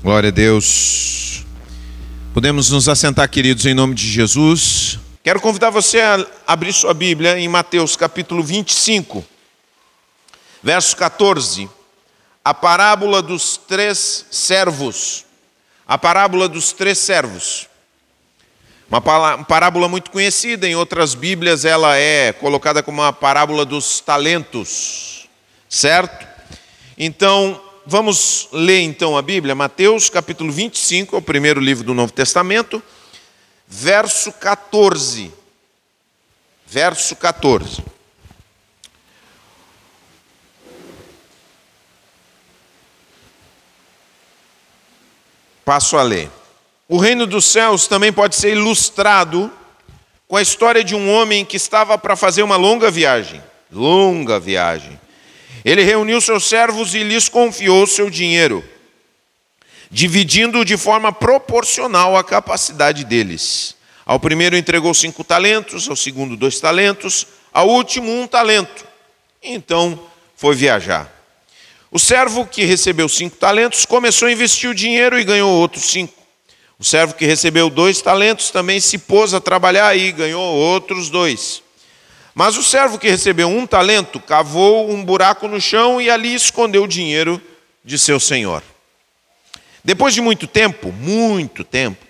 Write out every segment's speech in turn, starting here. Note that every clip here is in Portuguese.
Glória a Deus. Podemos nos assentar, queridos, em nome de Jesus. Quero convidar você a abrir sua Bíblia em Mateus capítulo 25, verso 14. A parábola dos três servos. A parábola dos três servos. Uma parábola muito conhecida, em outras Bíblias ela é colocada como a parábola dos talentos, certo? Então, vamos ler então a Bíblia, Mateus capítulo 25, é o primeiro livro do Novo Testamento, verso 14. Verso 14. Passo a ler. O reino dos céus também pode ser ilustrado com a história de um homem que estava para fazer uma longa viagem. Longa viagem ele reuniu seus servos e lhes confiou seu dinheiro, dividindo-o de forma proporcional à capacidade deles. Ao primeiro entregou cinco talentos, ao segundo dois talentos, ao último um talento. Então foi viajar. O servo que recebeu cinco talentos começou a investir o dinheiro e ganhou outros cinco. O servo que recebeu dois talentos também se pôs a trabalhar e ganhou outros dois. Mas o servo que recebeu um talento cavou um buraco no chão e ali escondeu o dinheiro de seu senhor. Depois de muito tempo, muito tempo,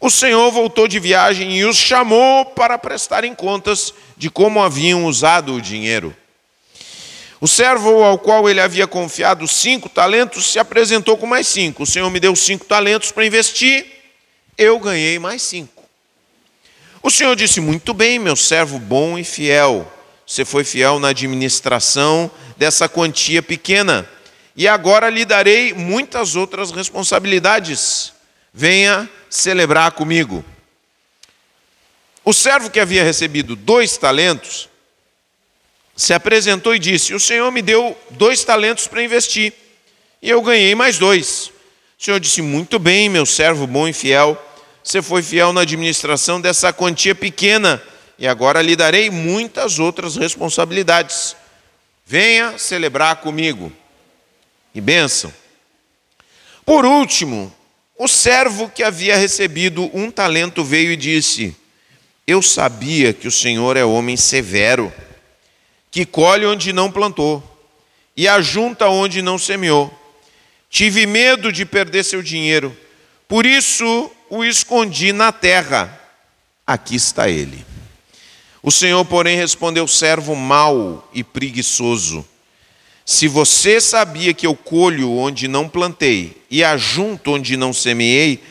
o senhor voltou de viagem e os chamou para prestarem contas de como haviam usado o dinheiro. O servo ao qual ele havia confiado cinco talentos se apresentou com mais cinco. O senhor me deu cinco talentos para investir, eu ganhei mais cinco. O Senhor disse: Muito bem, meu servo bom e fiel. Você foi fiel na administração dessa quantia pequena, e agora lhe darei muitas outras responsabilidades. Venha celebrar comigo. O servo que havia recebido dois talentos se apresentou e disse: O Senhor me deu dois talentos para investir, e eu ganhei mais dois. O Senhor disse: Muito bem, meu servo bom e fiel você foi fiel na administração dessa quantia pequena, e agora lhe darei muitas outras responsabilidades. Venha celebrar comigo. E bênção. Por último, o servo que havia recebido um talento veio e disse: Eu sabia que o Senhor é homem severo, que colhe onde não plantou e ajunta onde não semeou. Tive medo de perder seu dinheiro, por isso o escondi na terra. Aqui está ele. O Senhor, porém, respondeu: servo mau e preguiçoso. Se você sabia que eu colho onde não plantei e ajunto onde não semeei,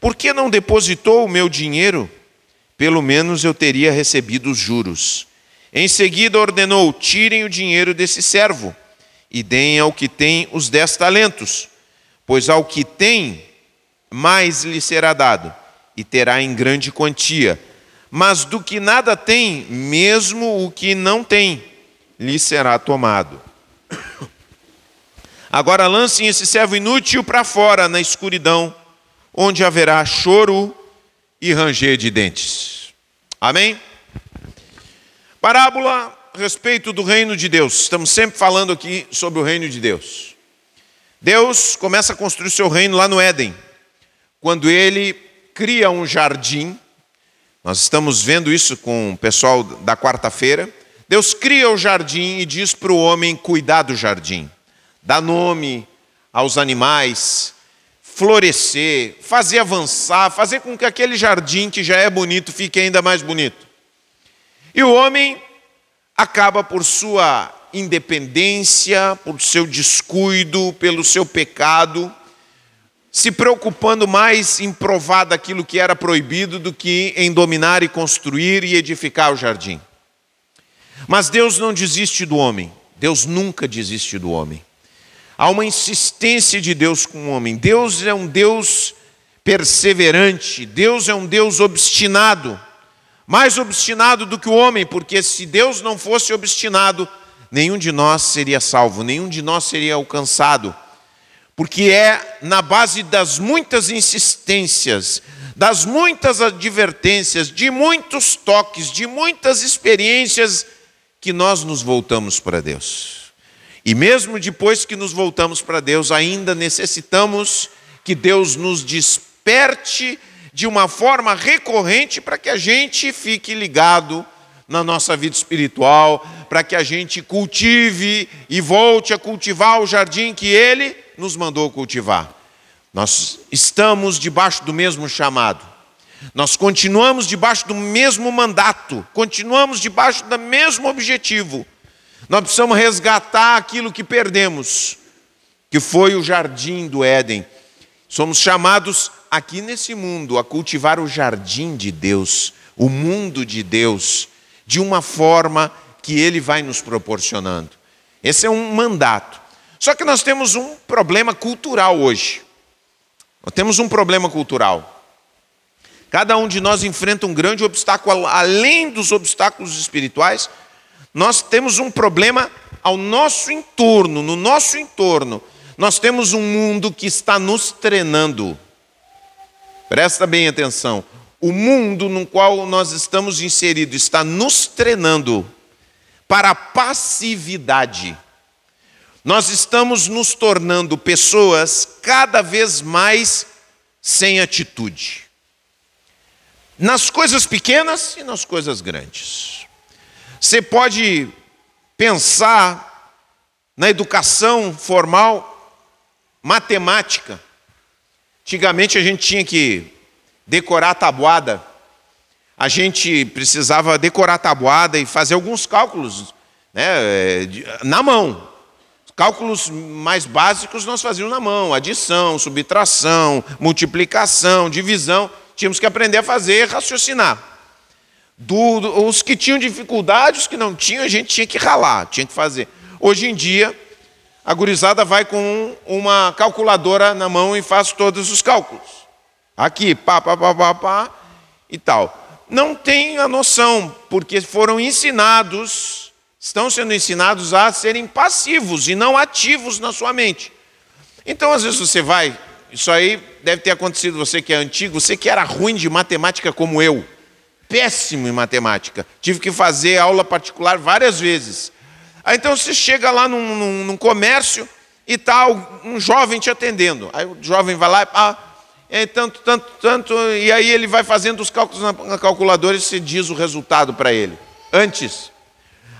por que não depositou o meu dinheiro? Pelo menos eu teria recebido os juros. Em seguida ordenou: tirem o dinheiro desse servo e deem ao que tem os dez talentos, pois ao que tem mais lhe será dado, e terá em grande quantia. Mas do que nada tem, mesmo o que não tem, lhe será tomado. Agora lancem esse servo inútil para fora, na escuridão, onde haverá choro e ranger de dentes. Amém? Parábola a respeito do reino de Deus. Estamos sempre falando aqui sobre o reino de Deus. Deus começa a construir seu reino lá no Éden quando ele cria um jardim, nós estamos vendo isso com o pessoal da quarta-feira. Deus cria o jardim e diz para o homem cuidar do jardim, dar nome aos animais, florescer, fazer avançar, fazer com que aquele jardim que já é bonito fique ainda mais bonito. E o homem acaba por sua independência, por seu descuido, pelo seu pecado, se preocupando mais em provar daquilo que era proibido do que em dominar e construir e edificar o jardim. Mas Deus não desiste do homem, Deus nunca desiste do homem. Há uma insistência de Deus com o homem. Deus é um Deus perseverante, Deus é um Deus obstinado, mais obstinado do que o homem, porque se Deus não fosse obstinado, nenhum de nós seria salvo, nenhum de nós seria alcançado porque é na base das muitas insistências, das muitas advertências, de muitos toques, de muitas experiências, que nós nos voltamos para Deus. E mesmo depois que nos voltamos para Deus, ainda necessitamos que Deus nos desperte de uma forma recorrente para que a gente fique ligado na nossa vida espiritual, para que a gente cultive e volte a cultivar o jardim que Ele nos mandou cultivar. Nós estamos debaixo do mesmo chamado, nós continuamos debaixo do mesmo mandato, continuamos debaixo do mesmo objetivo. Nós precisamos resgatar aquilo que perdemos, que foi o jardim do Éden. Somos chamados aqui nesse mundo a cultivar o jardim de Deus, o mundo de Deus, de uma forma que Ele vai nos proporcionando. Esse é um mandato. Só que nós temos um problema cultural hoje. Nós temos um problema cultural. Cada um de nós enfrenta um grande obstáculo, além dos obstáculos espirituais, nós temos um problema ao nosso entorno, no nosso entorno. Nós temos um mundo que está nos treinando. Presta bem atenção. O mundo no qual nós estamos inseridos está nos treinando para a passividade. Nós estamos nos tornando pessoas cada vez mais sem atitude. Nas coisas pequenas e nas coisas grandes. Você pode pensar na educação formal, matemática. Antigamente a gente tinha que decorar a tabuada. A gente precisava decorar a tabuada e fazer alguns cálculos né, na mão. Cálculos mais básicos nós fazíamos na mão: adição, subtração, multiplicação, divisão. Tínhamos que aprender a fazer raciocinar. Do, do, os que tinham dificuldade, os que não tinham, a gente tinha que ralar, tinha que fazer. Hoje em dia, a gurizada vai com uma calculadora na mão e faz todos os cálculos. Aqui, pá, pá, pá, pá, pá e tal. Não tem a noção, porque foram ensinados, estão sendo ensinados a serem passivos e não ativos na sua mente. Então, às vezes você vai, isso aí deve ter acontecido, você que é antigo, você que era ruim de matemática como eu, péssimo em matemática, tive que fazer aula particular várias vezes. Aí então você chega lá num, num, num comércio e tal, um jovem te atendendo. Aí o jovem vai lá, ah, é tanto, tanto, tanto, e aí ele vai fazendo os cálculos na, na calculadora e você diz o resultado para ele. Antes.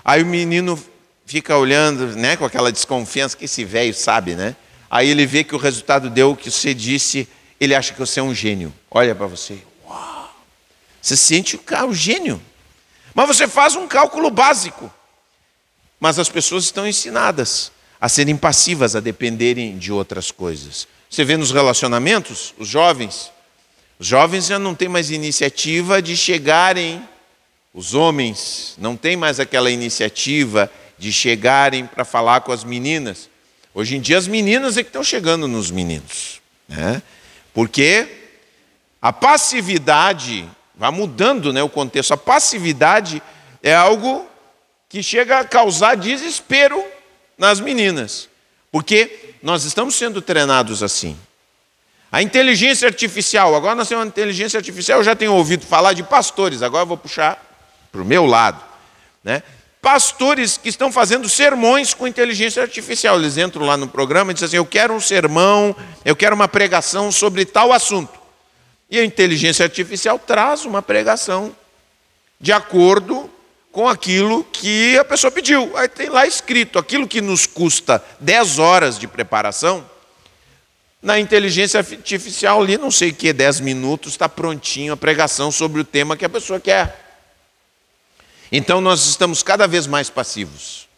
Aí o menino fica olhando, né, com aquela desconfiança que esse velho sabe, né? Aí ele vê que o resultado deu o que você disse, ele acha que você é um gênio. Olha para você. Uau! Você sente o, o gênio. Mas você faz um cálculo básico. Mas as pessoas estão ensinadas a serem passivas, a dependerem de outras coisas. Você vê nos relacionamentos, os jovens, os jovens já não têm mais iniciativa de chegarem, os homens não têm mais aquela iniciativa de chegarem para falar com as meninas. Hoje em dia as meninas é que estão chegando nos meninos, né? Porque a passividade vai mudando, né, o contexto. A passividade é algo que chega a causar desespero nas meninas, porque nós estamos sendo treinados assim. A inteligência artificial, agora nós temos uma inteligência artificial, eu já tenho ouvido falar de pastores, agora eu vou puxar para o meu lado. Né? Pastores que estão fazendo sermões com inteligência artificial, eles entram lá no programa e dizem assim: Eu quero um sermão, eu quero uma pregação sobre tal assunto. E a inteligência artificial traz uma pregação de acordo com aquilo que a pessoa pediu. Aí tem lá escrito: aquilo que nos custa 10 horas de preparação, na inteligência artificial ali, não sei o que, 10 minutos, está prontinho a pregação sobre o tema que a pessoa quer. Então nós estamos cada vez mais passivos.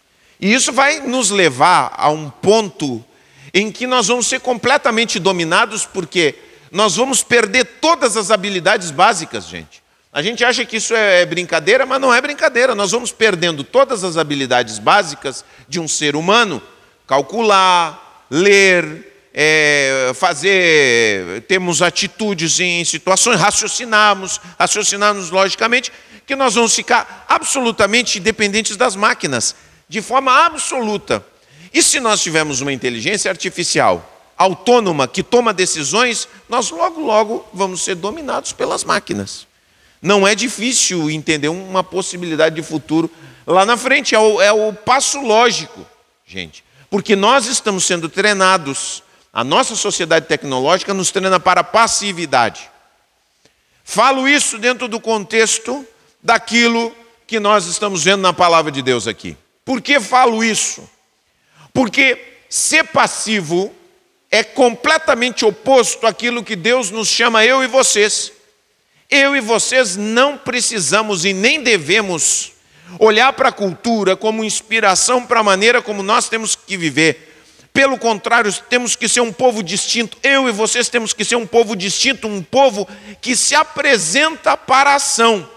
E isso vai nos levar a um ponto em que nós vamos ser completamente dominados, porque nós vamos perder todas as habilidades básicas, gente. A gente acha que isso é brincadeira, mas não é brincadeira. Nós vamos perdendo todas as habilidades básicas de um ser humano: calcular, ler, é, fazer, temos atitudes em situações, raciocinarmos, raciocinarmos logicamente, que nós vamos ficar absolutamente dependentes das máquinas, de forma absoluta. E se nós tivermos uma inteligência artificial autônoma que toma decisões, nós logo, logo vamos ser dominados pelas máquinas. Não é difícil entender uma possibilidade de futuro lá na frente, é o, é o passo lógico, gente. Porque nós estamos sendo treinados A nossa sociedade tecnológica nos treina para passividade. Falo isso dentro do contexto daquilo que nós estamos vendo na palavra de Deus aqui. Por que falo isso? Porque ser passivo é completamente oposto àquilo que Deus nos chama, eu e vocês. Eu e vocês não precisamos e nem devemos olhar para a cultura como inspiração para a maneira como nós temos que viver. Pelo contrário, temos que ser um povo distinto. Eu e vocês temos que ser um povo distinto, um povo que se apresenta para a ação.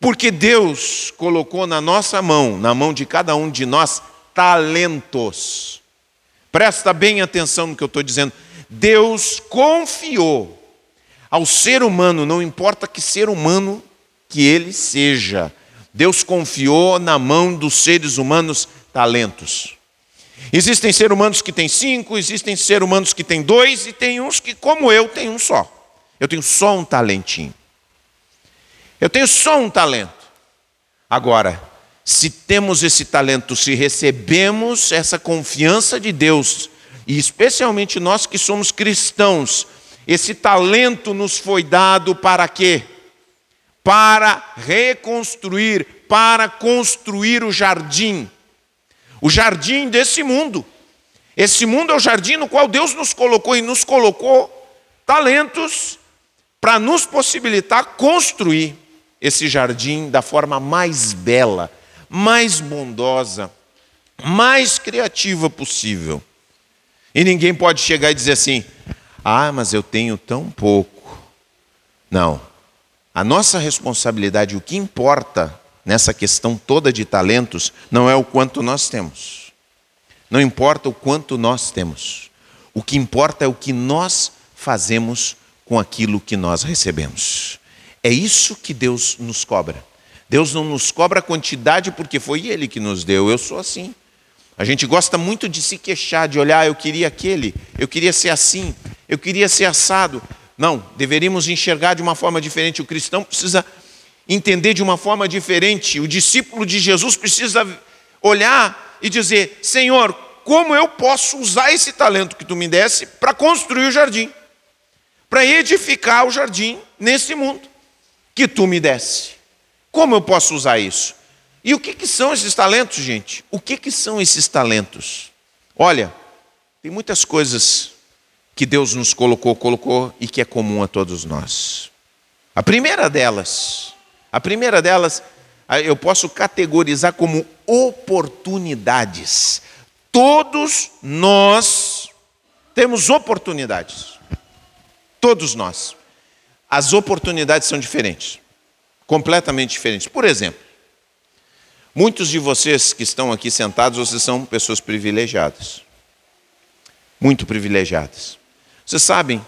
Porque Deus colocou na nossa mão, na mão de cada um de nós, talentos. Presta bem atenção no que eu estou dizendo. Deus confiou ao ser humano, não importa que ser humano que ele seja, Deus confiou na mão dos seres humanos talentos. Existem seres humanos que têm cinco, existem seres humanos que têm dois, e tem uns que, como eu, têm um só. Eu tenho só um talentinho. Eu tenho só um talento. Agora, se temos esse talento, se recebemos essa confiança de Deus, e especialmente nós que somos cristãos, esse talento nos foi dado para quê? Para reconstruir, para construir o jardim. O jardim desse mundo. Esse mundo é o jardim no qual Deus nos colocou e nos colocou talentos para nos possibilitar construir esse jardim da forma mais bela, mais bondosa, mais criativa possível. E ninguém pode chegar e dizer assim: ah, mas eu tenho tão pouco. Não. A nossa responsabilidade, o que importa nessa questão toda de talentos, não é o quanto nós temos. Não importa o quanto nós temos. O que importa é o que nós fazemos com aquilo que nós recebemos. É isso que Deus nos cobra. Deus não nos cobra a quantidade porque foi Ele que nos deu. Eu sou assim. A gente gosta muito de se queixar, de olhar, eu queria aquele, eu queria ser assim, eu queria ser assado. Não, deveríamos enxergar de uma forma diferente. O cristão precisa entender de uma forma diferente. O discípulo de Jesus precisa olhar e dizer: Senhor, como eu posso usar esse talento que tu me desse para construir o jardim, para edificar o jardim nesse mundo que tu me desse? Como eu posso usar isso? E o que, que são esses talentos, gente? O que, que são esses talentos? Olha, tem muitas coisas que Deus nos colocou, colocou e que é comum a todos nós. A primeira delas, a primeira delas, eu posso categorizar como oportunidades. Todos nós temos oportunidades. Todos nós. As oportunidades são diferentes, completamente diferentes. Por exemplo, Muitos de vocês que estão aqui sentados, vocês são pessoas privilegiadas. Muito privilegiadas. Vocês sabem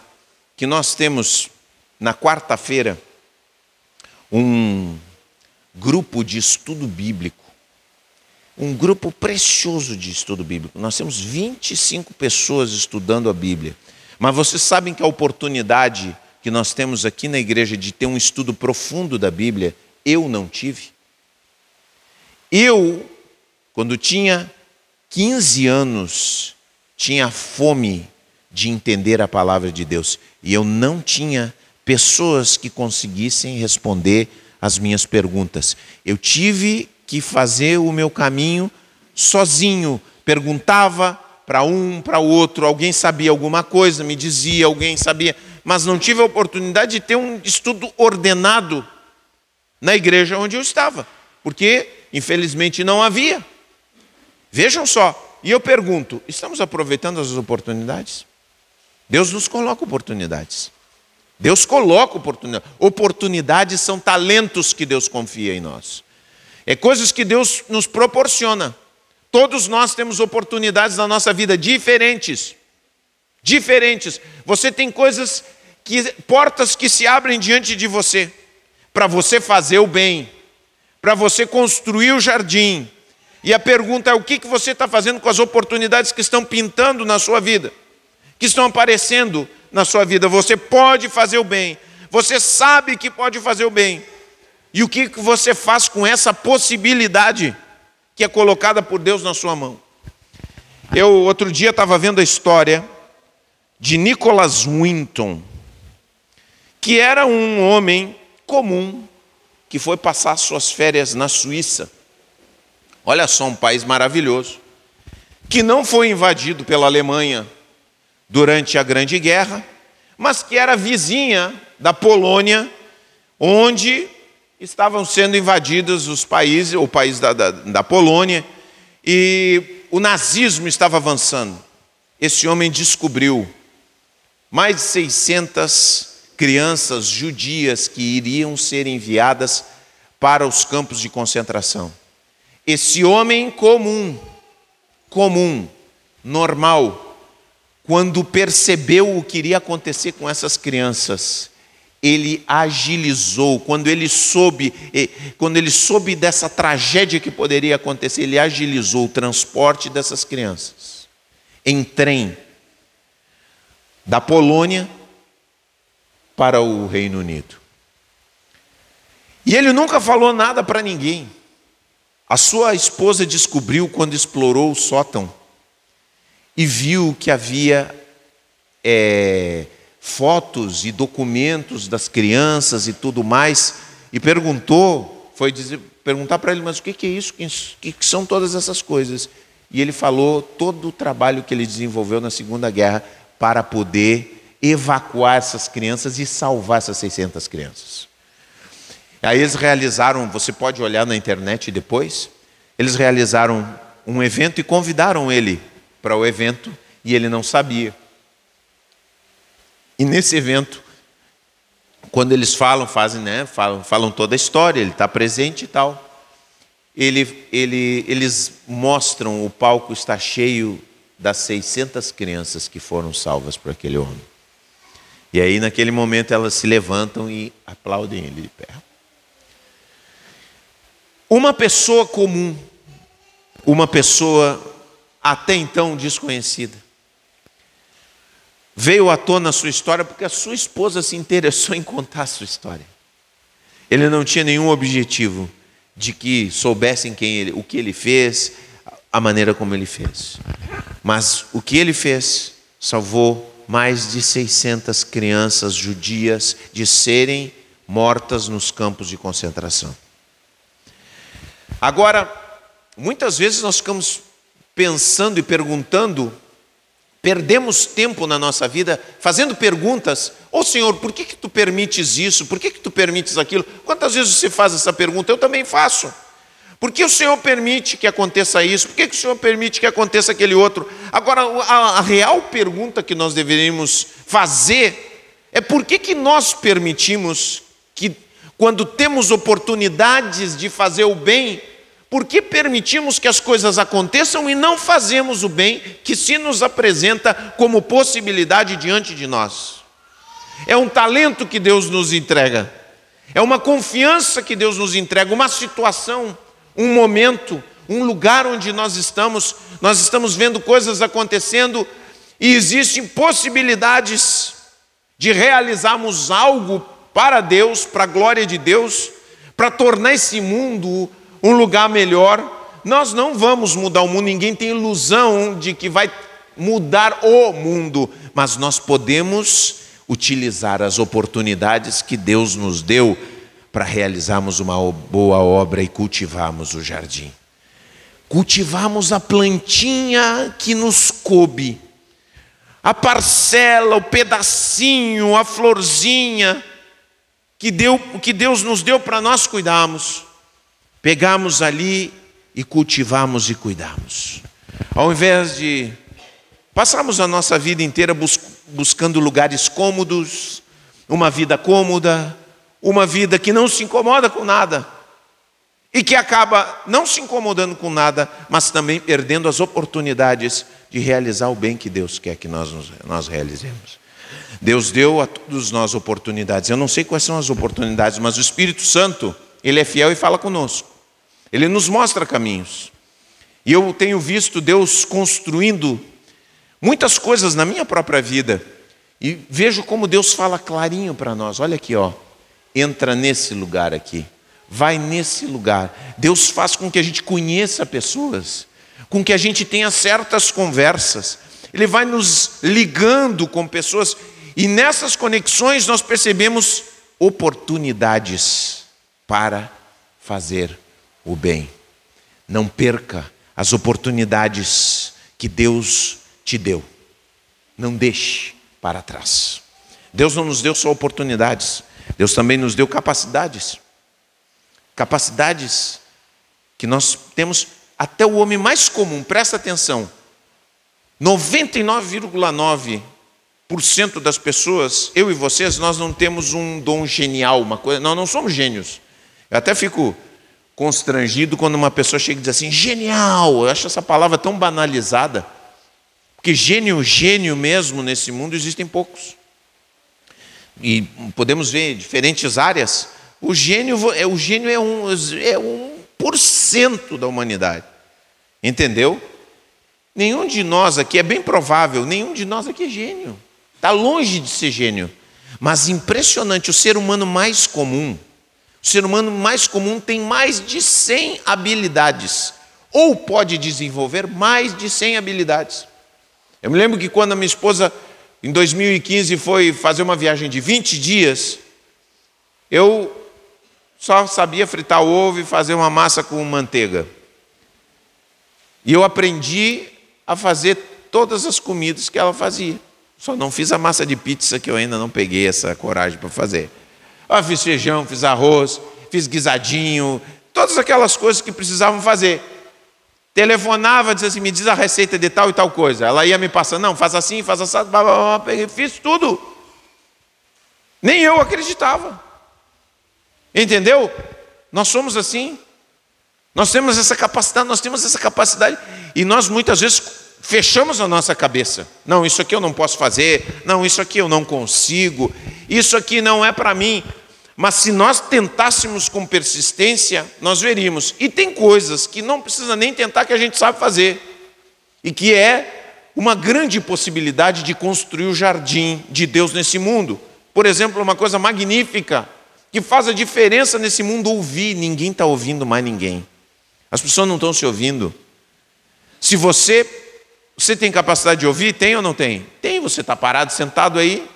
que nós temos na quarta-feira um grupo de estudo bíblico. Um grupo precioso de estudo bíblico. Nós temos 25 pessoas estudando a Bíblia. Mas vocês sabem que a oportunidade que nós temos aqui na igreja de ter um estudo profundo da Bíblia, eu não tive. Eu, quando tinha 15 anos, tinha fome de entender a palavra de Deus e eu não tinha pessoas que conseguissem responder as minhas perguntas. Eu tive que fazer o meu caminho sozinho, perguntava para um, para o outro, alguém sabia alguma coisa, me dizia, alguém sabia, mas não tive a oportunidade de ter um estudo ordenado na igreja onde eu estava, porque Infelizmente não havia. Vejam só, e eu pergunto: estamos aproveitando as oportunidades? Deus nos coloca oportunidades. Deus coloca oportunidades. Oportunidades são talentos que Deus confia em nós. É coisas que Deus nos proporciona. Todos nós temos oportunidades na nossa vida diferentes. Diferentes. Você tem coisas que portas que se abrem diante de você para você fazer o bem, para você construir o jardim. E a pergunta é: o que você está fazendo com as oportunidades que estão pintando na sua vida, que estão aparecendo na sua vida? Você pode fazer o bem, você sabe que pode fazer o bem. E o que você faz com essa possibilidade que é colocada por Deus na sua mão? Eu outro dia estava vendo a história de Nicholas Winton, que era um homem comum que foi passar suas férias na Suíça. Olha só, um país maravilhoso, que não foi invadido pela Alemanha durante a Grande Guerra, mas que era vizinha da Polônia, onde estavam sendo invadidos os países, o país da, da, da Polônia, e o nazismo estava avançando. Esse homem descobriu mais de 600 crianças judias que iriam ser enviadas para os campos de concentração. Esse homem comum, comum, normal, quando percebeu o que iria acontecer com essas crianças, ele agilizou, quando ele soube, quando ele soube dessa tragédia que poderia acontecer, ele agilizou o transporte dessas crianças em trem da Polônia para o Reino Unido. E ele nunca falou nada para ninguém. A sua esposa descobriu quando explorou o sótão e viu que havia é, fotos e documentos das crianças e tudo mais, e perguntou, foi dizer, perguntar para ele, mas o que é isso? O que são todas essas coisas? E ele falou todo o trabalho que ele desenvolveu na Segunda Guerra para poder evacuar essas crianças e salvar essas 600 crianças. Aí eles realizaram, você pode olhar na internet depois, eles realizaram um evento e convidaram ele para o evento e ele não sabia. E nesse evento, quando eles falam, fazem, né, falam, falam toda a história, ele está presente e tal. Ele, ele, eles mostram o palco está cheio das 600 crianças que foram salvas por aquele homem. E aí, naquele momento, elas se levantam e aplaudem ele de pé. Uma pessoa comum, uma pessoa até então desconhecida, veio à tona a sua história porque a sua esposa se interessou em contar a sua história. Ele não tinha nenhum objetivo de que soubessem quem ele, o que ele fez, a maneira como ele fez. Mas o que ele fez salvou mais de 600 crianças judias de serem mortas nos campos de concentração. Agora, muitas vezes nós ficamos pensando e perguntando, perdemos tempo na nossa vida fazendo perguntas. Ô oh, Senhor, por que, que tu permites isso? Por que, que tu permites aquilo? Quantas vezes você faz essa pergunta? Eu também faço. Por que o Senhor permite que aconteça isso? Por que, que o Senhor permite que aconteça aquele outro? Agora, a, a real pergunta que nós deveríamos fazer é por que, que nós permitimos que, quando temos oportunidades de fazer o bem, por que permitimos que as coisas aconteçam e não fazemos o bem que se nos apresenta como possibilidade diante de nós? É um talento que Deus nos entrega, é uma confiança que Deus nos entrega, uma situação, um momento, um lugar onde nós estamos, nós estamos vendo coisas acontecendo e existem possibilidades de realizarmos algo para Deus, para a glória de Deus, para tornar esse mundo um lugar melhor. Nós não vamos mudar o mundo, ninguém tem ilusão de que vai mudar o mundo, mas nós podemos utilizar as oportunidades que Deus nos deu para realizarmos uma boa obra e cultivarmos o jardim. Cultivarmos a plantinha que nos coube, a parcela, o pedacinho, a florzinha que, deu, que Deus nos deu para nós cuidarmos pegamos ali e cultivamos e cuidamos. Ao invés de passarmos a nossa vida inteira bus buscando lugares cômodos, uma vida cômoda, uma vida que não se incomoda com nada e que acaba não se incomodando com nada, mas também perdendo as oportunidades de realizar o bem que Deus quer que nós, nós realizemos. Deus deu a todos nós oportunidades. Eu não sei quais são as oportunidades, mas o Espírito Santo, ele é fiel e fala conosco. Ele nos mostra caminhos. E eu tenho visto Deus construindo muitas coisas na minha própria vida. E vejo como Deus fala clarinho para nós. Olha aqui, ó. Entra nesse lugar aqui. Vai nesse lugar. Deus faz com que a gente conheça pessoas, com que a gente tenha certas conversas. ele vai nos ligando com pessoas, e nessas conexões nós percebemos oportunidades para fazer o bem. Não perca as oportunidades que Deus te deu. Não deixe para trás. Deus não nos deu só oportunidades, Deus também nos deu capacidades. Capacidades que nós temos até o homem mais comum, presta atenção. 99,9% das pessoas, eu e vocês, nós não temos um dom genial, uma coisa, nós não somos gênios. Eu até fico constrangido quando uma pessoa chega e diz assim, genial, eu acho essa palavra tão banalizada, porque gênio, gênio mesmo nesse mundo existem poucos. E podemos ver diferentes áreas. O gênio, é, o gênio é um, é um por cento da humanidade. Entendeu? Nenhum de nós aqui, é bem provável, nenhum de nós aqui é gênio. Está longe de ser gênio. Mas impressionante, o ser humano mais comum, o ser humano mais comum tem mais de 100 habilidades, ou pode desenvolver mais de 100 habilidades. Eu me lembro que quando a minha esposa, em 2015, foi fazer uma viagem de 20 dias, eu só sabia fritar ovo e fazer uma massa com manteiga. E eu aprendi a fazer todas as comidas que ela fazia. Só não fiz a massa de pizza que eu ainda não peguei essa coragem para fazer. Fiz feijão, fiz arroz, fiz guisadinho, todas aquelas coisas que precisavam fazer. Telefonava, dizia assim, me diz a receita de tal e tal coisa. Ela ia me passando, não, faz assim, faz assim, fiz tudo. Nem eu acreditava. Entendeu? Nós somos assim. Nós temos essa capacidade, nós temos essa capacidade, e nós muitas vezes fechamos a nossa cabeça. Não, isso aqui eu não posso fazer, não, isso aqui eu não consigo, isso aqui não é para mim. Mas se nós tentássemos com persistência, nós veríamos. E tem coisas que não precisa nem tentar que a gente sabe fazer. E que é uma grande possibilidade de construir o jardim de Deus nesse mundo. Por exemplo, uma coisa magnífica que faz a diferença nesse mundo ouvir. Ninguém está ouvindo mais ninguém. As pessoas não estão se ouvindo. Se você você tem capacidade de ouvir, tem ou não tem? Tem. Você está parado, sentado aí.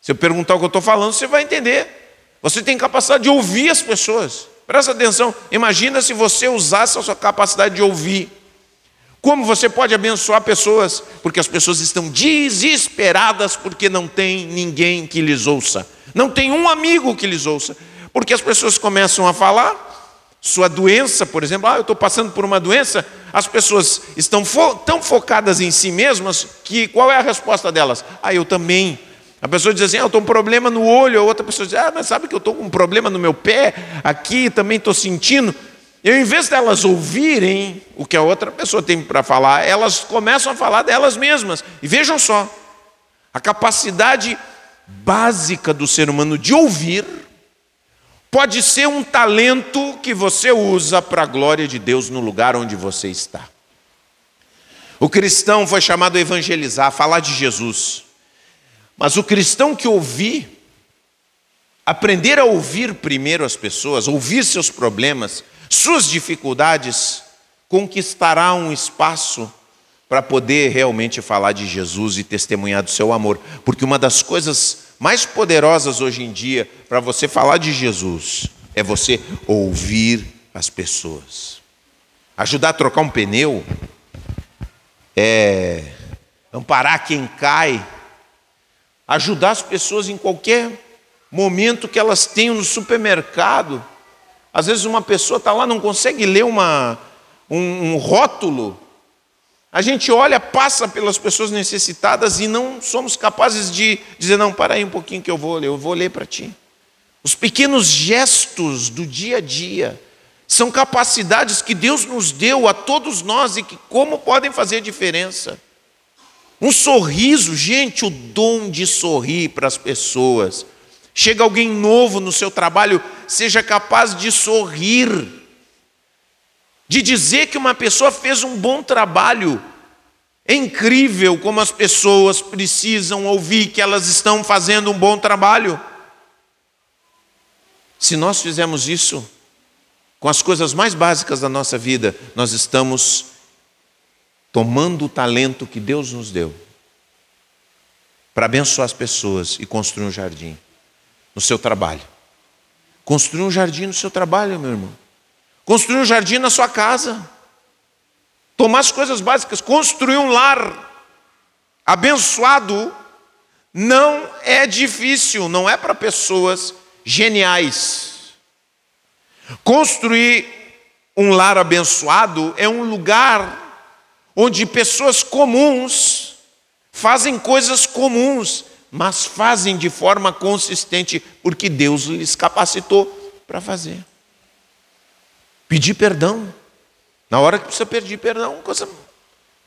Se eu perguntar o que eu estou falando, você vai entender. Você tem capacidade de ouvir as pessoas. Presta atenção. Imagina se você usasse a sua capacidade de ouvir. Como você pode abençoar pessoas? Porque as pessoas estão desesperadas porque não tem ninguém que lhes ouça. Não tem um amigo que lhes ouça. Porque as pessoas começam a falar, sua doença, por exemplo, ah, eu estou passando por uma doença, as pessoas estão fo tão focadas em si mesmas que qual é a resposta delas? Ah, eu também. A pessoa diz assim, ah, eu estou com um problema no olho, a outra pessoa diz, ah, mas sabe que eu estou com um problema no meu pé, aqui também estou sentindo. E em vez delas ouvirem o que a outra pessoa tem para falar, elas começam a falar delas mesmas. E vejam só, a capacidade básica do ser humano de ouvir pode ser um talento que você usa para a glória de Deus no lugar onde você está. O cristão foi chamado a evangelizar, a falar de Jesus. Mas o cristão que ouvir, aprender a ouvir primeiro as pessoas, ouvir seus problemas, suas dificuldades, conquistará um espaço para poder realmente falar de Jesus e testemunhar do seu amor. Porque uma das coisas mais poderosas hoje em dia para você falar de Jesus é você ouvir as pessoas. Ajudar a trocar um pneu, é amparar quem cai, ajudar as pessoas em qualquer momento que elas tenham no supermercado. Às vezes uma pessoa está lá, não consegue ler uma, um, um rótulo. A gente olha, passa pelas pessoas necessitadas e não somos capazes de dizer, não, para aí um pouquinho que eu vou ler, eu vou ler para ti. Os pequenos gestos do dia a dia são capacidades que Deus nos deu a todos nós e que como podem fazer diferença. Um sorriso, gente, o dom de sorrir para as pessoas. Chega alguém novo no seu trabalho, seja capaz de sorrir, de dizer que uma pessoa fez um bom trabalho. É incrível como as pessoas precisam ouvir que elas estão fazendo um bom trabalho. Se nós fizermos isso com as coisas mais básicas da nossa vida, nós estamos tomando o talento que Deus nos deu para abençoar as pessoas e construir um jardim no seu trabalho. Construir um jardim no seu trabalho, meu irmão. Construir um jardim na sua casa. Tomar as coisas básicas, construir um lar abençoado não é difícil, não é para pessoas geniais. Construir um lar abençoado é um lugar onde pessoas comuns fazem coisas comuns, mas fazem de forma consistente, porque Deus lhes capacitou para fazer. Pedir perdão. Na hora que precisa pedir perdão, coisa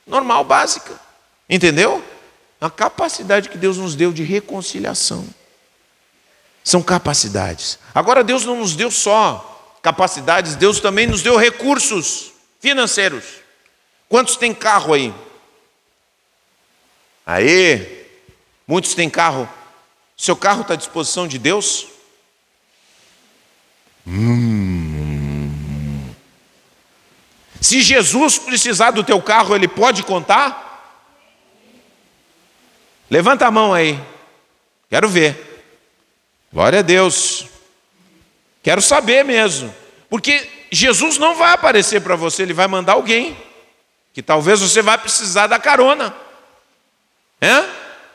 normal, básica. Entendeu? A capacidade que Deus nos deu de reconciliação. São capacidades. Agora, Deus não nos deu só capacidades, Deus também nos deu recursos financeiros. Quantos tem carro aí? Aí, muitos têm carro. Seu carro está à disposição de Deus? Hum. Se Jesus precisar do teu carro, ele pode contar? Levanta a mão aí. Quero ver. Glória a Deus. Quero saber mesmo. Porque Jesus não vai aparecer para você, ele vai mandar alguém. Que talvez você vai precisar da carona. É?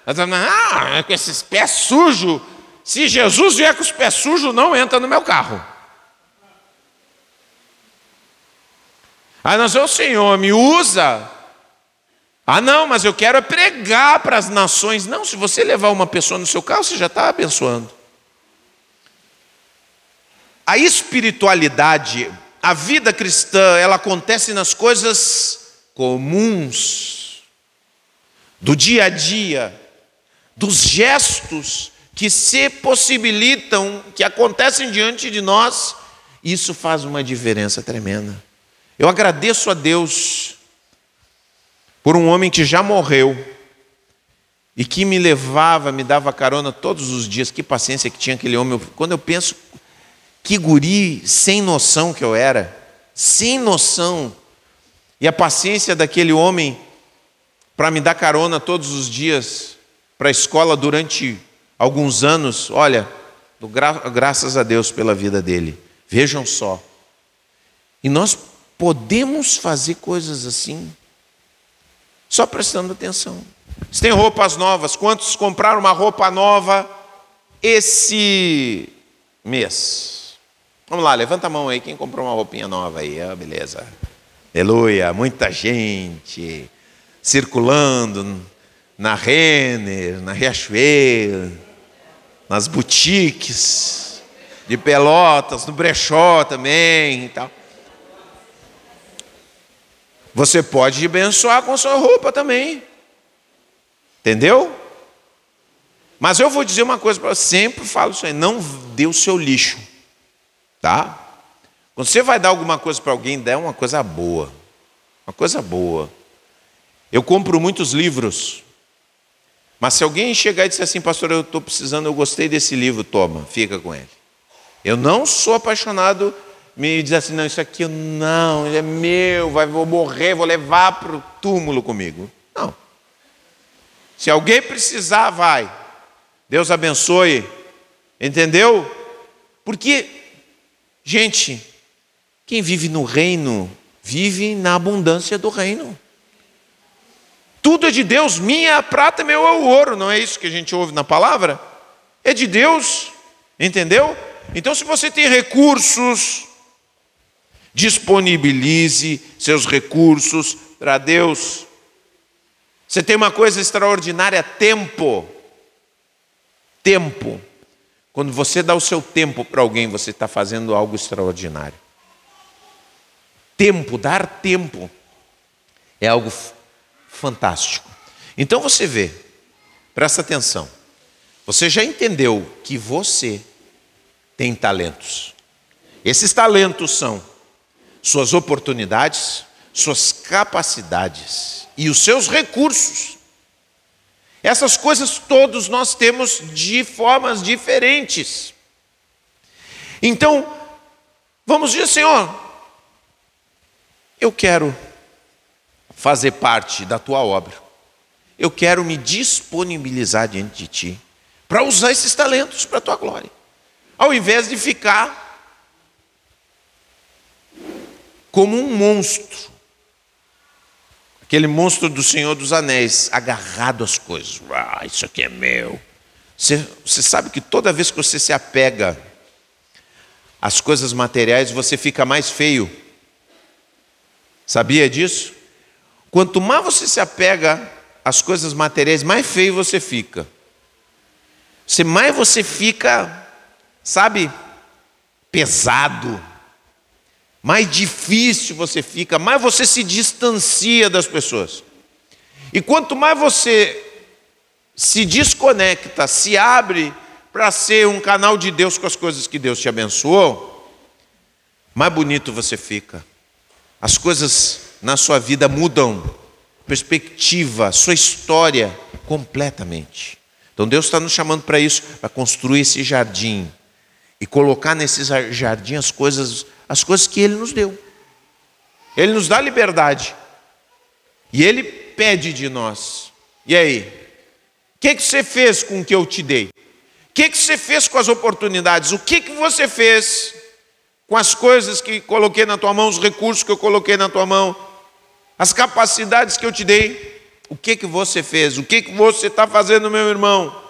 Ah, com esses pés sujos. Se Jesus vier com os pés sujos, não entra no meu carro. Aí nós, o Senhor, me usa ah, não, mas eu quero é pregar para as nações. Não, se você levar uma pessoa no seu carro, você já está abençoando. A espiritualidade, a vida cristã, ela acontece nas coisas comuns, do dia a dia, dos gestos que se possibilitam, que acontecem diante de nós. Isso faz uma diferença tremenda. Eu agradeço a Deus por um homem que já morreu e que me levava, me dava carona todos os dias. Que paciência que tinha aquele homem. Quando eu penso que guri sem noção que eu era, sem noção, e a paciência daquele homem para me dar carona todos os dias para a escola durante alguns anos, olha, graças a Deus pela vida dele. Vejam só. E nós podemos fazer coisas assim. Só prestando atenção. Se tem roupas novas, quantos compraram uma roupa nova esse mês? Vamos lá, levanta a mão aí, quem comprou uma roupinha nova aí? Ah, beleza. Aleluia, muita gente circulando na Renner, na Riachuelo, nas boutiques de Pelotas, no brechó também e tal. Você pode abençoar com sua roupa também. Entendeu? Mas eu vou dizer uma coisa para você, sempre falo isso aí, não dê o seu lixo. Tá? Quando você vai dar alguma coisa para alguém, dê uma coisa boa. Uma coisa boa. Eu compro muitos livros. Mas se alguém chegar e disser assim, pastor, eu estou precisando, eu gostei desse livro, toma, fica com ele. Eu não sou apaixonado me diz assim: não, isso aqui não, é meu, vai, vou morrer, vou levar para o túmulo comigo. Não. Se alguém precisar, vai. Deus abençoe. Entendeu? Porque, gente, quem vive no reino, vive na abundância do reino. Tudo é de Deus, minha prata, meu é o ouro, não é isso que a gente ouve na palavra? É de Deus, entendeu? Então, se você tem recursos, disponibilize seus recursos para Deus. Você tem uma coisa extraordinária: tempo. Tempo. Quando você dá o seu tempo para alguém, você está fazendo algo extraordinário. Tempo, dar tempo, é algo fantástico. Então você vê, presta atenção, você já entendeu que você tem talentos. Esses talentos são suas oportunidades, suas capacidades e os seus recursos. Essas coisas todos nós temos de formas diferentes. Então, vamos dizer, Senhor, eu quero fazer parte da tua obra. Eu quero me disponibilizar diante de ti para usar esses talentos para a tua glória. Ao invés de ficar como um monstro, aquele monstro do Senhor dos Anéis, agarrado às coisas. Ah, isso aqui é meu. Você, você sabe que toda vez que você se apega às coisas materiais, você fica mais feio. Sabia disso? Quanto mais você se apega às coisas materiais, mais feio você fica. Se mais você fica, sabe, pesado, mais difícil você fica, mais você se distancia das pessoas. E quanto mais você se desconecta, se abre para ser um canal de Deus com as coisas que Deus te abençoou, mais bonito você fica. As coisas na sua vida mudam, perspectiva, sua história completamente. Então Deus está nos chamando para isso, para construir esse jardim e colocar nesse jardim as coisas, as coisas que Ele nos deu. Ele nos dá liberdade e Ele pede de nós. E aí? O que, que você fez com o que eu te dei? O que, que você fez com as oportunidades? O que, que você fez com as coisas que coloquei na tua mão, os recursos que eu coloquei na tua mão, as capacidades que eu te dei? O que que você fez? O que que você está fazendo, meu irmão?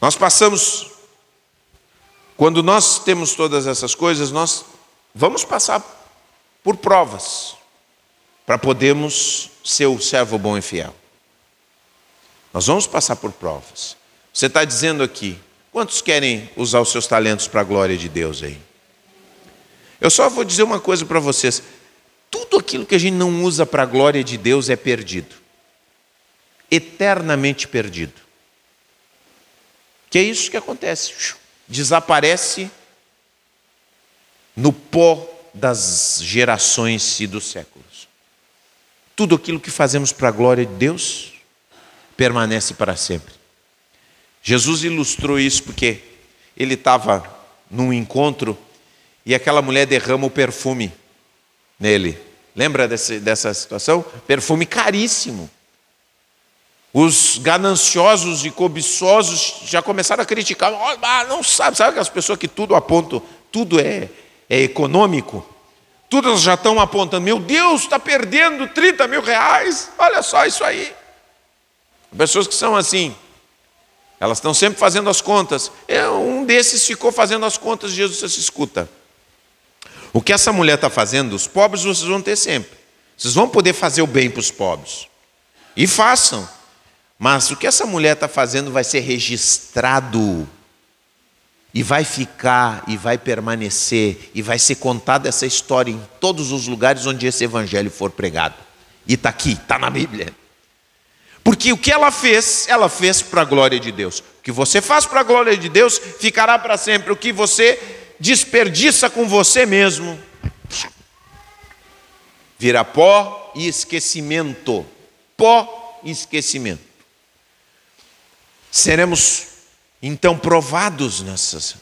Nós passamos, quando nós temos todas essas coisas, nós vamos passar por provas para podermos ser o servo bom e fiel. Nós vamos passar por provas. Você está dizendo aqui, quantos querem usar os seus talentos para a glória de Deus aí? Eu só vou dizer uma coisa para vocês: tudo aquilo que a gente não usa para a glória de Deus é perdido. Eternamente perdido. Que é isso que acontece. Desaparece no pó das gerações e dos séculos. Tudo aquilo que fazemos para a glória de Deus permanece para sempre. Jesus ilustrou isso porque ele estava num encontro e aquela mulher derrama o perfume nele. Lembra desse, dessa situação? Perfume caríssimo. Os gananciosos e cobiçosos já começaram a criticar. Ah, não sabe, sabe aquelas pessoas que tudo apontam, tudo é, é econômico? Todas já estão apontando, meu Deus, está perdendo 30 mil reais, olha só isso aí. Pessoas que são assim, elas estão sempre fazendo as contas. É, um desses ficou fazendo as contas, Jesus se escuta. O que essa mulher está fazendo, os pobres vocês vão ter sempre. Vocês vão poder fazer o bem para os pobres. E façam. Mas o que essa mulher está fazendo vai ser registrado. E vai ficar, e vai permanecer, e vai ser contada essa história em todos os lugares onde esse evangelho for pregado. E está aqui, está na Bíblia. Porque o que ela fez, ela fez para a glória de Deus. O que você faz para a glória de Deus ficará para sempre. O que você desperdiça com você mesmo, vira pó e esquecimento. Pó e esquecimento. Seremos então provados nessas.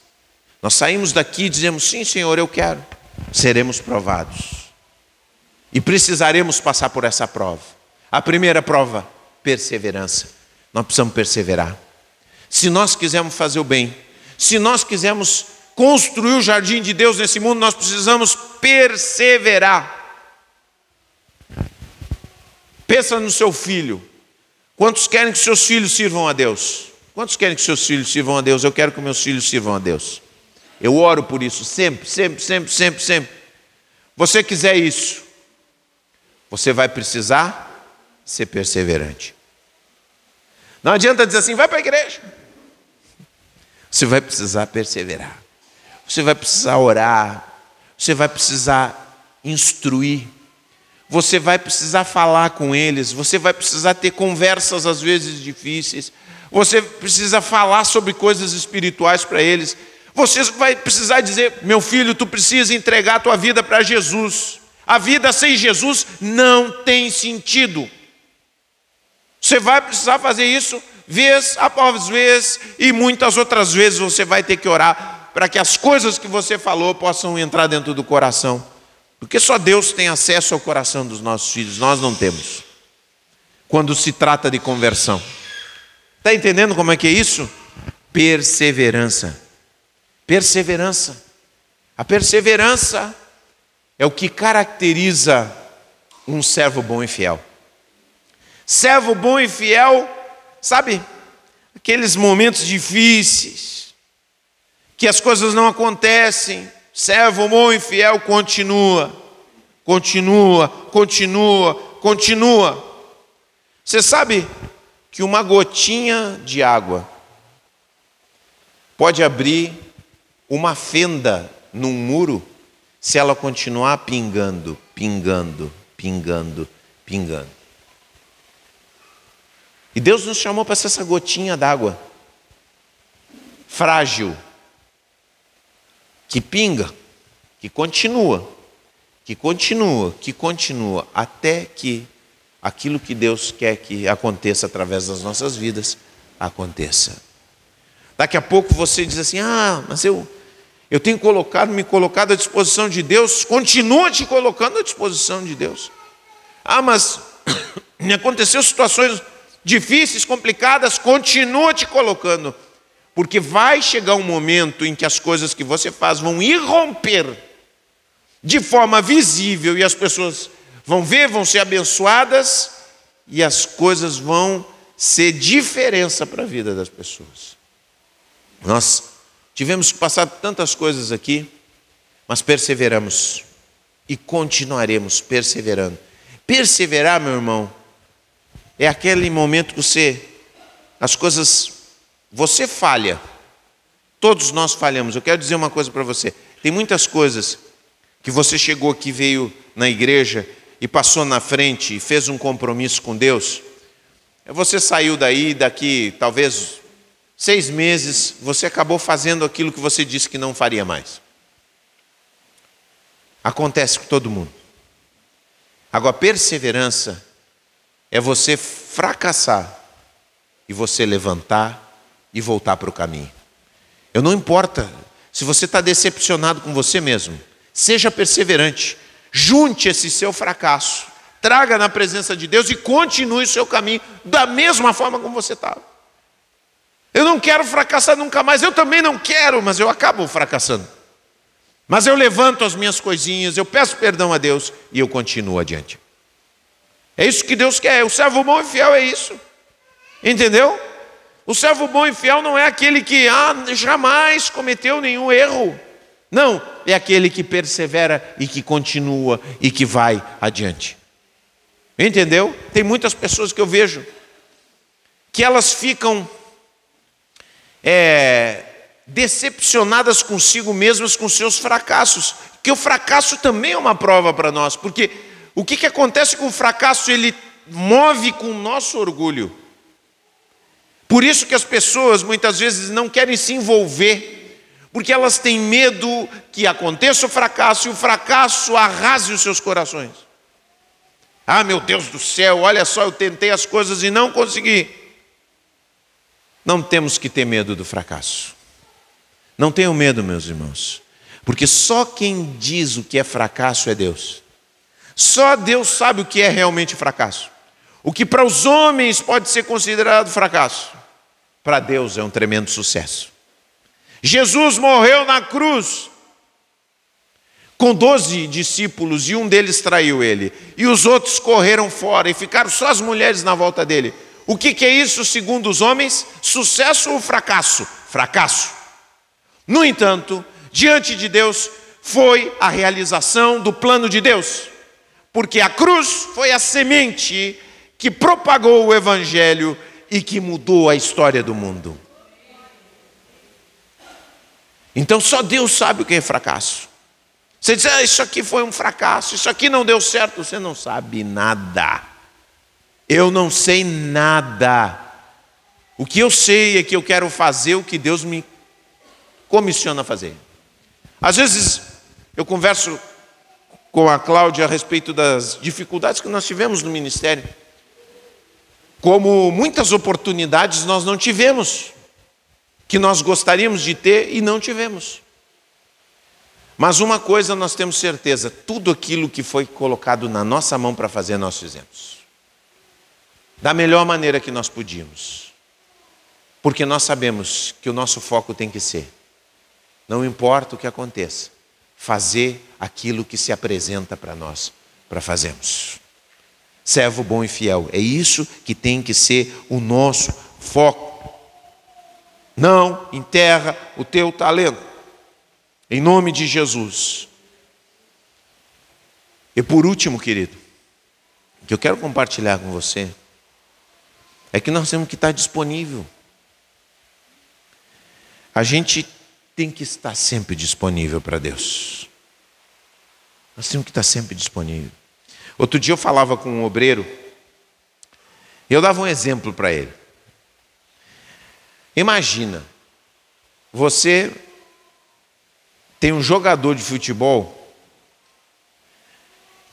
Nós saímos daqui e dizemos: sim, Senhor, eu quero. Seremos provados. E precisaremos passar por essa prova. A primeira prova, perseverança. Nós precisamos perseverar. Se nós quisermos fazer o bem, se nós quisermos construir o jardim de Deus nesse mundo, nós precisamos perseverar. Pensa no seu filho. Quantos querem que seus filhos sirvam a Deus? Quantos querem que seus filhos sirvam a Deus? Eu quero que meus filhos sirvam a Deus. Eu oro por isso sempre, sempre, sempre, sempre, sempre. Você quiser isso, você vai precisar ser perseverante. Não adianta dizer assim, vai para a igreja. Você vai precisar perseverar. Você vai precisar orar, você vai precisar instruir, você vai precisar falar com eles, você vai precisar ter conversas às vezes difíceis, você precisa falar sobre coisas espirituais para eles. Você vai precisar dizer: meu filho, tu precisa entregar a tua vida para Jesus. A vida sem Jesus não tem sentido. Você vai precisar fazer isso vez após vez, e muitas outras vezes você vai ter que orar para que as coisas que você falou possam entrar dentro do coração Porque só Deus tem acesso ao coração dos nossos filhos, nós não temos. Quando se trata de conversão. Está entendendo como é que é isso? Perseverança. Perseverança. A perseverança é o que caracteriza um servo bom e fiel. Servo bom e fiel, sabe, aqueles momentos difíceis, que as coisas não acontecem, servo bom e fiel continua, continua, continua, continua. Você sabe que uma gotinha de água pode abrir uma fenda num muro se ela continuar pingando, pingando, pingando, pingando. E Deus nos chamou para ser essa gotinha d'água frágil, que pinga, que continua, que continua, que continua, até que aquilo que Deus quer que aconteça através das nossas vidas aconteça. Daqui a pouco você diz assim: "Ah, mas eu eu tenho colocado, me colocado à disposição de Deus". Continua te colocando à disposição de Deus. Ah, mas me aconteceu situações difíceis, complicadas, continua te colocando porque vai chegar um momento em que as coisas que você faz vão irromper de forma visível e as pessoas vão ver, vão ser abençoadas e as coisas vão ser diferença para a vida das pessoas. Nós tivemos que passar tantas coisas aqui, mas perseveramos e continuaremos perseverando. Perseverar, meu irmão, é aquele momento que você as coisas você falha. Todos nós falhamos. Eu quero dizer uma coisa para você. Tem muitas coisas que você chegou aqui, veio na igreja e passou na frente e fez um compromisso com Deus. Você saiu daí, daqui talvez seis meses, você acabou fazendo aquilo que você disse que não faria mais. Acontece com todo mundo. Agora, perseverança é você fracassar e você levantar e voltar para o caminho. Eu não importa se você está decepcionado com você mesmo, seja perseverante, junte esse seu fracasso, traga na presença de Deus e continue o seu caminho da mesma forma como você estava. Eu não quero fracassar nunca mais, eu também não quero, mas eu acabo fracassando. Mas eu levanto as minhas coisinhas, eu peço perdão a Deus e eu continuo adiante. É isso que Deus quer, o servo bom e fiel é isso. Entendeu? O servo bom e fiel não é aquele que ah, jamais cometeu nenhum erro. Não, é aquele que persevera e que continua e que vai adiante. Entendeu? Tem muitas pessoas que eu vejo que elas ficam é, decepcionadas consigo mesmas com seus fracassos. Que o fracasso também é uma prova para nós, porque o que, que acontece com o fracasso? Ele move com o nosso orgulho. Por isso que as pessoas muitas vezes não querem se envolver, porque elas têm medo que aconteça o fracasso e o fracasso arrase os seus corações. Ah, meu Deus do céu, olha só, eu tentei as coisas e não consegui. Não temos que ter medo do fracasso. Não tenham medo, meus irmãos, porque só quem diz o que é fracasso é Deus. Só Deus sabe o que é realmente fracasso. O que para os homens pode ser considerado fracasso, para Deus é um tremendo sucesso. Jesus morreu na cruz com doze discípulos e um deles traiu ele, e os outros correram fora e ficaram só as mulheres na volta dele. O que, que é isso, segundo os homens? Sucesso ou fracasso? Fracasso. No entanto, diante de Deus, foi a realização do plano de Deus, porque a cruz foi a semente que propagou o Evangelho e que mudou a história do mundo. Então só Deus sabe o que é fracasso. Você diz, ah, isso aqui foi um fracasso, isso aqui não deu certo, você não sabe nada. Eu não sei nada. O que eu sei é que eu quero fazer o que Deus me comissiona a fazer. Às vezes eu converso com a Cláudia a respeito das dificuldades que nós tivemos no ministério como muitas oportunidades nós não tivemos, que nós gostaríamos de ter e não tivemos. Mas uma coisa nós temos certeza: tudo aquilo que foi colocado na nossa mão para fazer, nós fizemos. Da melhor maneira que nós podíamos. Porque nós sabemos que o nosso foco tem que ser, não importa o que aconteça, fazer aquilo que se apresenta para nós, para fazermos. Servo bom e fiel, é isso que tem que ser o nosso foco. Não enterra o teu talento. Em nome de Jesus. E por último, querido, o que eu quero compartilhar com você é que nós temos que estar disponível. A gente tem que estar sempre disponível para Deus. Nós temos que estar sempre disponível. Outro dia eu falava com um obreiro, e eu dava um exemplo para ele. Imagina, você tem um jogador de futebol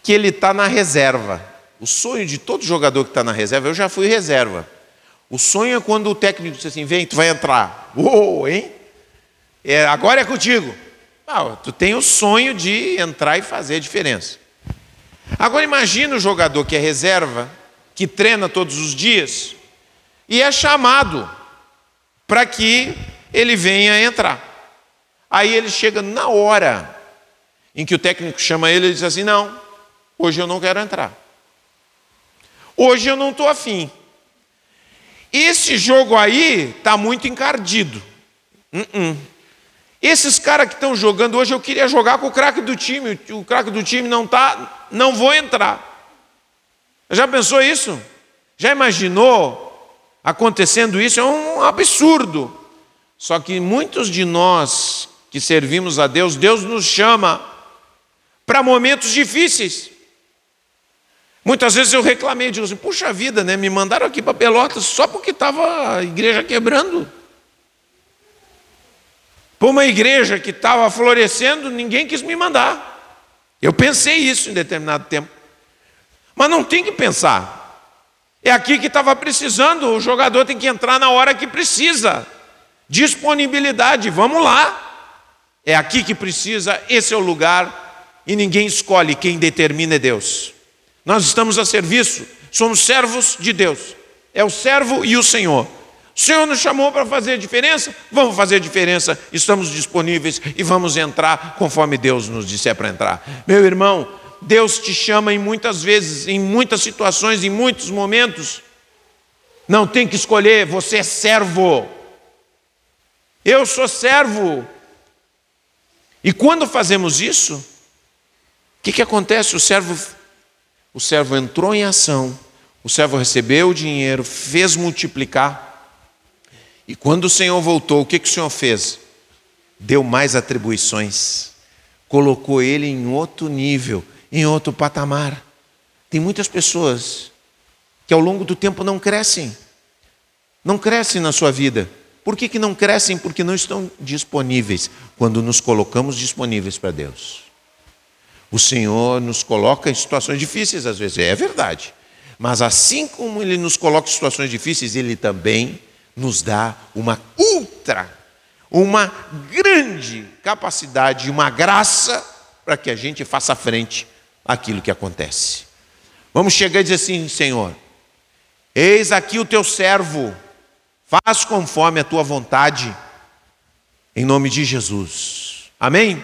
que ele está na reserva. O sonho de todo jogador que está na reserva, eu já fui reserva. O sonho é quando o técnico diz assim: vem, tu vai entrar. Uou, hein? É, agora é contigo. Ah, tu tem o sonho de entrar e fazer a diferença. Agora imagina o jogador que é reserva, que treina todos os dias, e é chamado para que ele venha entrar. Aí ele chega na hora em que o técnico chama ele, ele diz assim: Não, hoje eu não quero entrar. Hoje eu não estou afim. Esse jogo aí está muito encardido. Uh -uh. Esses caras que estão jogando hoje, eu queria jogar com o craque do time. O craque do time não está, não vou entrar. Já pensou isso? Já imaginou acontecendo isso? É um absurdo. Só que muitos de nós que servimos a Deus, Deus nos chama para momentos difíceis. Muitas vezes eu reclamei, digo assim, puxa vida, né? Me mandaram aqui para Pelotas só porque estava a igreja quebrando. Para uma igreja que estava florescendo, ninguém quis me mandar. Eu pensei isso em determinado tempo. Mas não tem que pensar. É aqui que estava precisando, o jogador tem que entrar na hora que precisa. Disponibilidade, vamos lá. É aqui que precisa, esse é o lugar, e ninguém escolhe, quem determina é Deus. Nós estamos a serviço, somos servos de Deus. É o servo e o Senhor. O Senhor nos chamou para fazer diferença, vamos fazer diferença, estamos disponíveis e vamos entrar conforme Deus nos disser para entrar. Meu irmão, Deus te chama em muitas vezes, em muitas situações, em muitos momentos. Não tem que escolher, você é servo. Eu sou servo. E quando fazemos isso, o que, que acontece? O servo, o servo entrou em ação, o servo recebeu o dinheiro, fez multiplicar. E quando o Senhor voltou, o que, que o Senhor fez? Deu mais atribuições, colocou ele em outro nível, em outro patamar. Tem muitas pessoas que ao longo do tempo não crescem, não crescem na sua vida. Por que, que não crescem? Porque não estão disponíveis quando nos colocamos disponíveis para Deus. O Senhor nos coloca em situações difíceis, às vezes, é verdade. Mas assim como Ele nos coloca em situações difíceis, Ele também nos dá uma ultra, uma grande capacidade, uma graça para que a gente faça frente àquilo que acontece. Vamos chegar e dizer assim, Senhor, eis aqui o teu servo Faz conforme a tua vontade, em nome de Jesus. Amém?